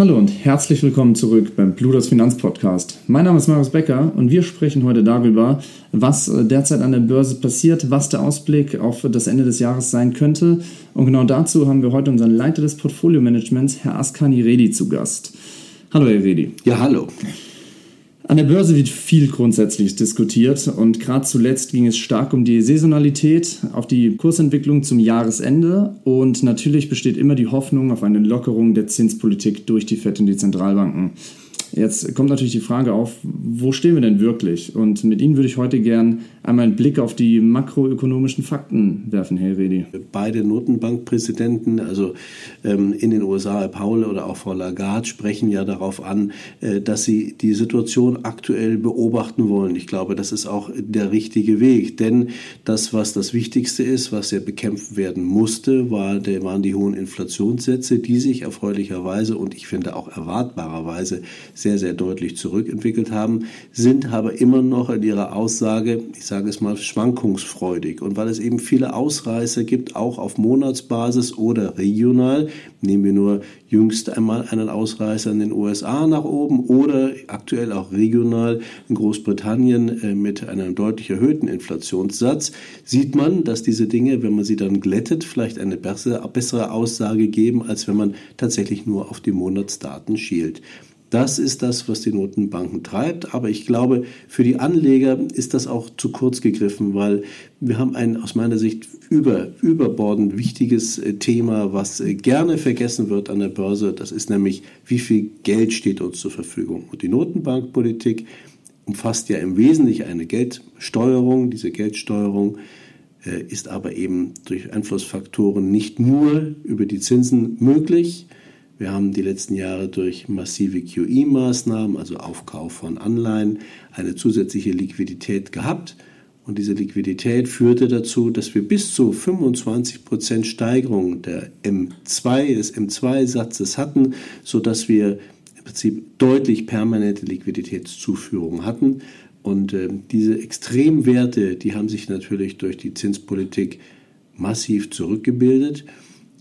Hallo und herzlich willkommen zurück beim Bluders Finanzpodcast. Mein Name ist Marius Becker und wir sprechen heute darüber, was derzeit an der Börse passiert, was der Ausblick auf das Ende des Jahres sein könnte. Und genau dazu haben wir heute unseren Leiter des Portfolio-Managements, Herr Askani Redi, zu Gast. Hallo, Herr Redi. Ja, hallo. An der Börse wird viel grundsätzlich diskutiert und gerade zuletzt ging es stark um die Saisonalität, auf die Kursentwicklung zum Jahresende und natürlich besteht immer die Hoffnung auf eine Lockerung der Zinspolitik durch die FED und die Zentralbanken. Jetzt kommt natürlich die Frage auf, wo stehen wir denn wirklich? Und mit Ihnen würde ich heute gern einmal einen Blick auf die makroökonomischen Fakten werfen, Herr Redi. Beide Notenbankpräsidenten, also ähm, in den USA, Herr Paul oder auch Frau Lagarde, sprechen ja darauf an, äh, dass sie die Situation aktuell beobachten wollen. Ich glaube, das ist auch der richtige Weg, denn das, was das Wichtigste ist, was ja bekämpft werden musste, war, waren die hohen Inflationssätze, die sich erfreulicherweise und ich finde auch erwartbarerweise sehr, sehr deutlich zurückentwickelt haben, sind aber immer noch in ihrer Aussage, ich sage es mal, schwankungsfreudig. Und weil es eben viele Ausreißer gibt, auch auf Monatsbasis oder regional, nehmen wir nur jüngst einmal einen Ausreißer in den USA nach oben oder aktuell auch regional in Großbritannien äh, mit einem deutlich erhöhten Inflationssatz, sieht man, dass diese Dinge, wenn man sie dann glättet, vielleicht eine bessere, bessere Aussage geben, als wenn man tatsächlich nur auf die Monatsdaten schielt. Das ist das, was die Notenbanken treibt. Aber ich glaube, für die Anleger ist das auch zu kurz gegriffen, weil wir haben ein aus meiner Sicht über, überbordend wichtiges äh, Thema, was äh, gerne vergessen wird an der Börse. Das ist nämlich, wie viel Geld steht uns zur Verfügung. Und die Notenbankpolitik umfasst ja im Wesentlichen eine Geldsteuerung. Diese Geldsteuerung äh, ist aber eben durch Einflussfaktoren nicht nur über die Zinsen möglich, wir haben die letzten Jahre durch massive QE-Maßnahmen, also Aufkauf von Anleihen, eine zusätzliche Liquidität gehabt. Und diese Liquidität führte dazu, dass wir bis zu 25 Prozent Steigerung der M2, des M2-Satzes hatten, sodass wir im Prinzip deutlich permanente Liquiditätszuführung hatten. Und äh, diese Extremwerte, die haben sich natürlich durch die Zinspolitik massiv zurückgebildet.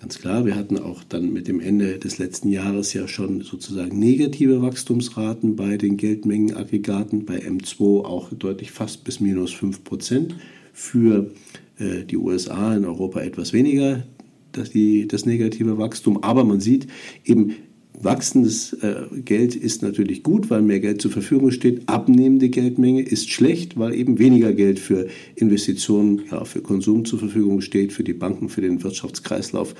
Ganz klar, wir hatten auch dann mit dem Ende des letzten Jahres ja schon sozusagen negative Wachstumsraten bei den Geldmengenaggregaten, bei M2 auch deutlich fast bis minus 5 Prozent. Für äh, die USA in Europa etwas weniger, das, die, das negative Wachstum. Aber man sieht eben, Wachsendes äh, Geld ist natürlich gut, weil mehr Geld zur Verfügung steht. Abnehmende Geldmenge ist schlecht, weil eben weniger Geld für Investitionen, ja, für Konsum zur Verfügung steht, für die Banken, für den Wirtschaftskreislauf.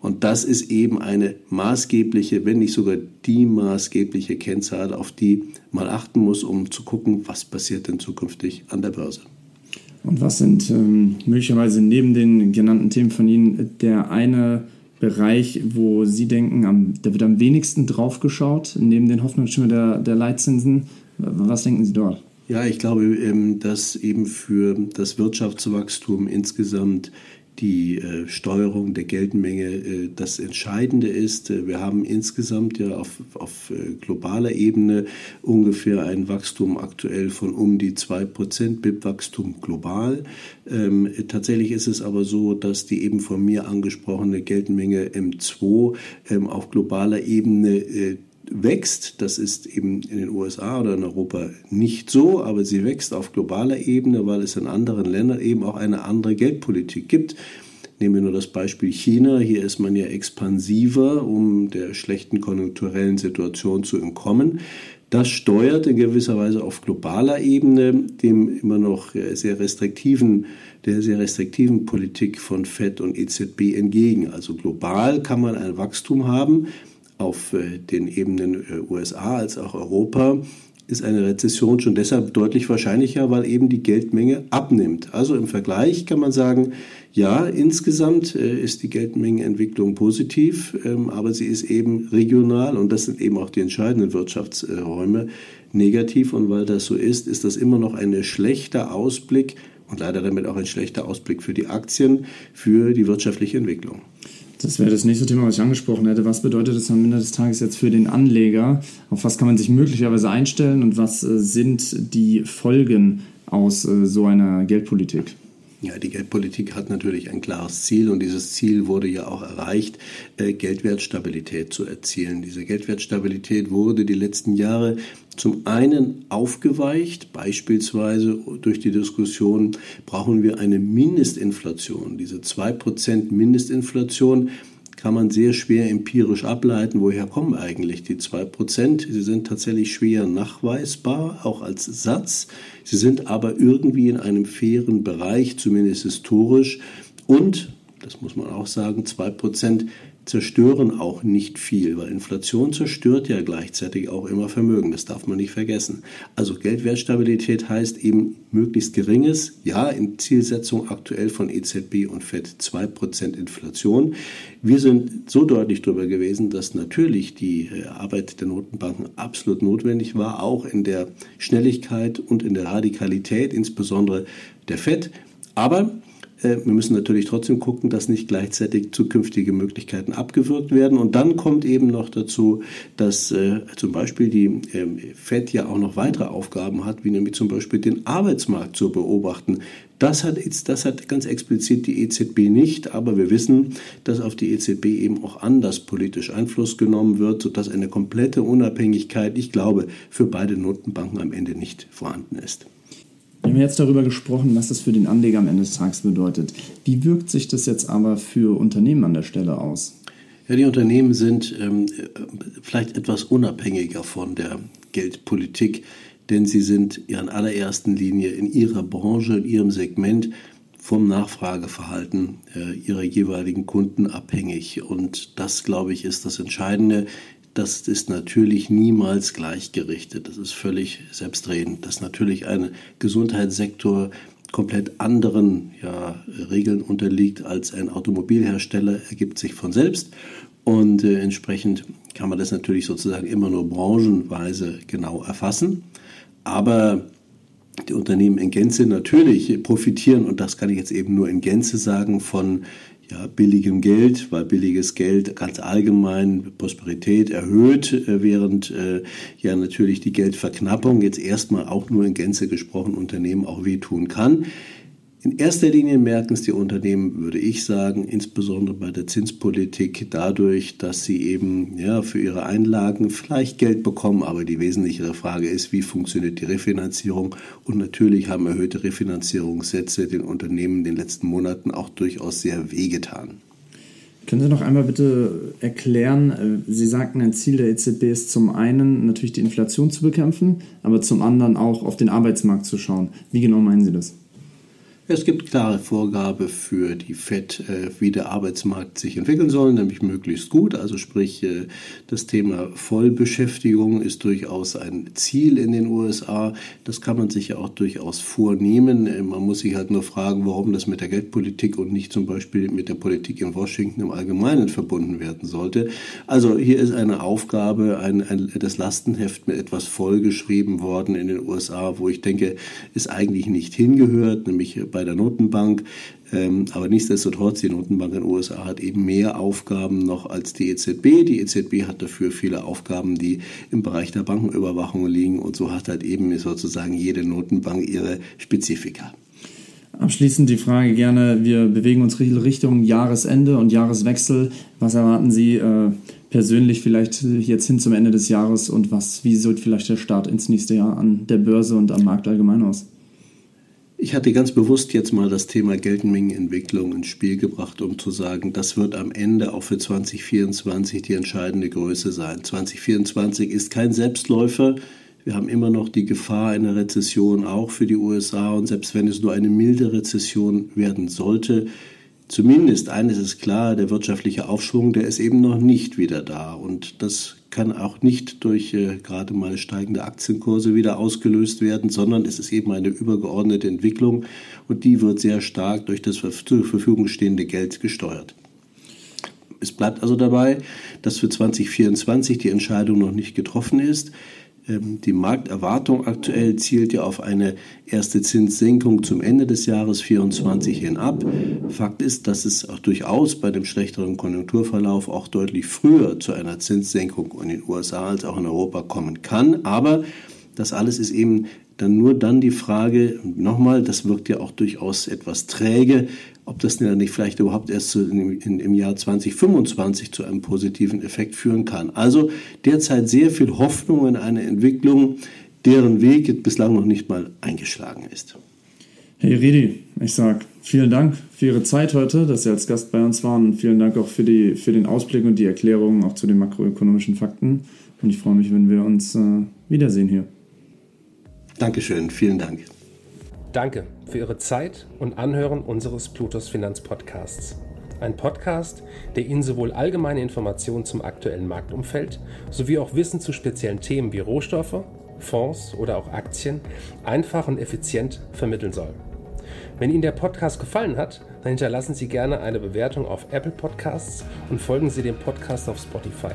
Und das ist eben eine maßgebliche, wenn nicht sogar die maßgebliche Kennzahl, auf die man achten muss, um zu gucken, was passiert denn zukünftig an der Börse. Und was sind ähm, möglicherweise neben den genannten Themen von Ihnen der eine Bereich, wo Sie denken, am, da wird am wenigsten drauf geschaut, neben den Hoffnungsschimmer der, der Leitzinsen? Was denken Sie dort? Ja, ich glaube, ähm, dass eben für das Wirtschaftswachstum insgesamt die äh, Steuerung der Geldmenge äh, das Entscheidende ist. Äh, wir haben insgesamt ja auf, auf äh, globaler Ebene ungefähr ein Wachstum aktuell von um die 2% BIP-Wachstum global. Ähm, tatsächlich ist es aber so, dass die eben von mir angesprochene Geldmenge M2 ähm, auf globaler Ebene äh, wächst. Das ist eben in den USA oder in Europa nicht so, aber sie wächst auf globaler Ebene, weil es in anderen Ländern eben auch eine andere Geldpolitik gibt. Nehmen wir nur das Beispiel China. Hier ist man ja expansiver, um der schlechten konjunkturellen Situation zu entkommen. Das steuert in gewisser Weise auf globaler Ebene dem immer noch sehr restriktiven, der sehr restriktiven Politik von FED und EZB entgegen. Also global kann man ein Wachstum haben, auf äh, den Ebenen äh, USA als auch Europa ist eine Rezession schon deshalb deutlich wahrscheinlicher, weil eben die Geldmenge abnimmt. Also im Vergleich kann man sagen, ja, insgesamt äh, ist die Geldmengenentwicklung positiv, ähm, aber sie ist eben regional und das sind eben auch die entscheidenden Wirtschaftsräume negativ. Und weil das so ist, ist das immer noch ein schlechter Ausblick und leider damit auch ein schlechter Ausblick für die Aktien, für die wirtschaftliche Entwicklung. Das wäre das nächste Thema, was ich angesprochen hätte. Was bedeutet das am Ende des Tages jetzt für den Anleger? Auf was kann man sich möglicherweise einstellen und was äh, sind die Folgen aus äh, so einer Geldpolitik? Ja, die Geldpolitik hat natürlich ein klares Ziel und dieses Ziel wurde ja auch erreicht, äh, Geldwertstabilität zu erzielen. Diese Geldwertstabilität wurde die letzten Jahre zum einen aufgeweicht, beispielsweise durch die Diskussion, brauchen wir eine Mindestinflation. Diese 2% Mindestinflation kann man sehr schwer empirisch ableiten, woher kommen eigentlich die 2%. Sie sind tatsächlich schwer nachweisbar, auch als Satz. Sie sind aber irgendwie in einem fairen Bereich, zumindest historisch. Und, das muss man auch sagen, 2% zerstören auch nicht viel, weil Inflation zerstört ja gleichzeitig auch immer Vermögen. Das darf man nicht vergessen. Also Geldwertstabilität heißt eben möglichst geringes, ja, in Zielsetzung aktuell von EZB und FED 2% Inflation. Wir sind so deutlich darüber gewesen, dass natürlich die äh, Arbeit der Notenbanken absolut notwendig war, auch in der Schnelligkeit und in der Radikalität, insbesondere der FED. Aber wir müssen natürlich trotzdem gucken, dass nicht gleichzeitig zukünftige Möglichkeiten abgewürgt werden. Und dann kommt eben noch dazu, dass äh, zum Beispiel die äh, FED ja auch noch weitere Aufgaben hat, wie nämlich zum Beispiel den Arbeitsmarkt zu beobachten. Das hat, das hat ganz explizit die EZB nicht, aber wir wissen, dass auf die EZB eben auch anders politisch Einfluss genommen wird, sodass eine komplette Unabhängigkeit, ich glaube, für beide Notenbanken am Ende nicht vorhanden ist. Wir haben jetzt darüber gesprochen, was das für den Anleger am Ende des Tages bedeutet. Wie wirkt sich das jetzt aber für Unternehmen an der Stelle aus? Ja, die Unternehmen sind ähm, vielleicht etwas unabhängiger von der Geldpolitik, denn sie sind ja in allererster Linie in ihrer Branche, in ihrem Segment vom Nachfrageverhalten äh, ihrer jeweiligen Kunden abhängig. Und das, glaube ich, ist das Entscheidende das ist natürlich niemals gleichgerichtet. Das ist völlig selbstredend. Dass natürlich ein Gesundheitssektor komplett anderen ja, Regeln unterliegt als ein Automobilhersteller, ergibt sich von selbst. Und äh, entsprechend kann man das natürlich sozusagen immer nur branchenweise genau erfassen. Aber die Unternehmen in Gänze natürlich profitieren, und das kann ich jetzt eben nur in Gänze sagen, von ja, billigem Geld, weil billiges Geld ganz allgemein Prosperität erhöht, äh, während äh, ja natürlich die Geldverknappung jetzt erstmal auch nur in Gänze gesprochen Unternehmen auch wehtun kann. In erster Linie merken es die Unternehmen, würde ich sagen, insbesondere bei der Zinspolitik, dadurch, dass sie eben ja, für ihre Einlagen vielleicht Geld bekommen. Aber die wesentlichere Frage ist, wie funktioniert die Refinanzierung? Und natürlich haben erhöhte Refinanzierungssätze den Unternehmen in den letzten Monaten auch durchaus sehr wehgetan. Können Sie noch einmal bitte erklären, äh, Sie sagten, ein Ziel der EZB ist zum einen natürlich die Inflation zu bekämpfen, aber zum anderen auch auf den Arbeitsmarkt zu schauen. Wie genau meinen Sie das? Es gibt klare Vorgabe für die FED, äh, wie der Arbeitsmarkt sich entwickeln soll, nämlich möglichst gut. Also sprich, äh, das Thema Vollbeschäftigung ist durchaus ein Ziel in den USA. Das kann man sich ja auch durchaus vornehmen. Äh, man muss sich halt nur fragen, warum das mit der Geldpolitik und nicht zum Beispiel mit der Politik in Washington im Allgemeinen verbunden werden sollte. Also hier ist eine Aufgabe, ein, ein, das Lastenheft mit etwas vollgeschrieben worden in den USA, wo ich denke, es eigentlich nicht hingehört, nämlich bei der Notenbank. Ähm, aber nichtsdestotrotz, die Notenbank in den USA hat eben mehr Aufgaben noch als die EZB. Die EZB hat dafür viele Aufgaben, die im Bereich der Bankenüberwachung liegen. Und so hat halt eben sozusagen jede Notenbank ihre Spezifika. Abschließend die Frage gerne, wir bewegen uns Richtung Jahresende und Jahreswechsel. Was erwarten Sie äh, persönlich vielleicht jetzt hin zum Ende des Jahres und was, wie sieht vielleicht der Start ins nächste Jahr an der Börse und am Markt allgemein aus? Ich hatte ganz bewusst jetzt mal das Thema Geldmengenentwicklung ins Spiel gebracht, um zu sagen, das wird am Ende auch für 2024 die entscheidende Größe sein. 2024 ist kein Selbstläufer. Wir haben immer noch die Gefahr einer Rezession auch für die USA und selbst wenn es nur eine milde Rezession werden sollte, zumindest eines ist klar, der wirtschaftliche Aufschwung, der ist eben noch nicht wieder da. Und das kann auch nicht durch äh, gerade mal steigende Aktienkurse wieder ausgelöst werden, sondern es ist eben eine übergeordnete Entwicklung und die wird sehr stark durch das zur Verfügung stehende Geld gesteuert. Es bleibt also dabei, dass für 2024 die Entscheidung noch nicht getroffen ist. Ähm, die Markterwartung aktuell zielt ja auf eine erste Zinssenkung zum Ende des Jahres 2024 hin ab. Fakt ist, dass es auch durchaus bei dem schlechteren Konjunkturverlauf auch deutlich früher zu einer Zinssenkung in den USA als auch in Europa kommen kann. Aber das alles ist eben dann nur dann die Frage, nochmal, das wirkt ja auch durchaus etwas träge, ob das denn nicht vielleicht überhaupt erst im Jahr 2025 zu einem positiven Effekt führen kann. Also derzeit sehr viel Hoffnung in eine Entwicklung, deren Weg bislang noch nicht mal eingeschlagen ist. Hey Redi, ich sage vielen Dank für Ihre Zeit heute, dass Sie als Gast bei uns waren und vielen Dank auch für, die, für den Ausblick und die Erklärungen auch zu den makroökonomischen Fakten. Und ich freue mich, wenn wir uns äh, wiedersehen hier. Dankeschön, vielen Dank. Danke für Ihre Zeit und Anhören unseres Plutos Finanzpodcasts. Ein Podcast, der Ihnen sowohl allgemeine Informationen zum aktuellen Marktumfeld sowie auch Wissen zu speziellen Themen wie Rohstoffe, Fonds oder auch Aktien einfach und effizient vermitteln soll. Wenn Ihnen der Podcast gefallen hat, dann hinterlassen Sie gerne eine Bewertung auf Apple Podcasts und folgen Sie dem Podcast auf Spotify.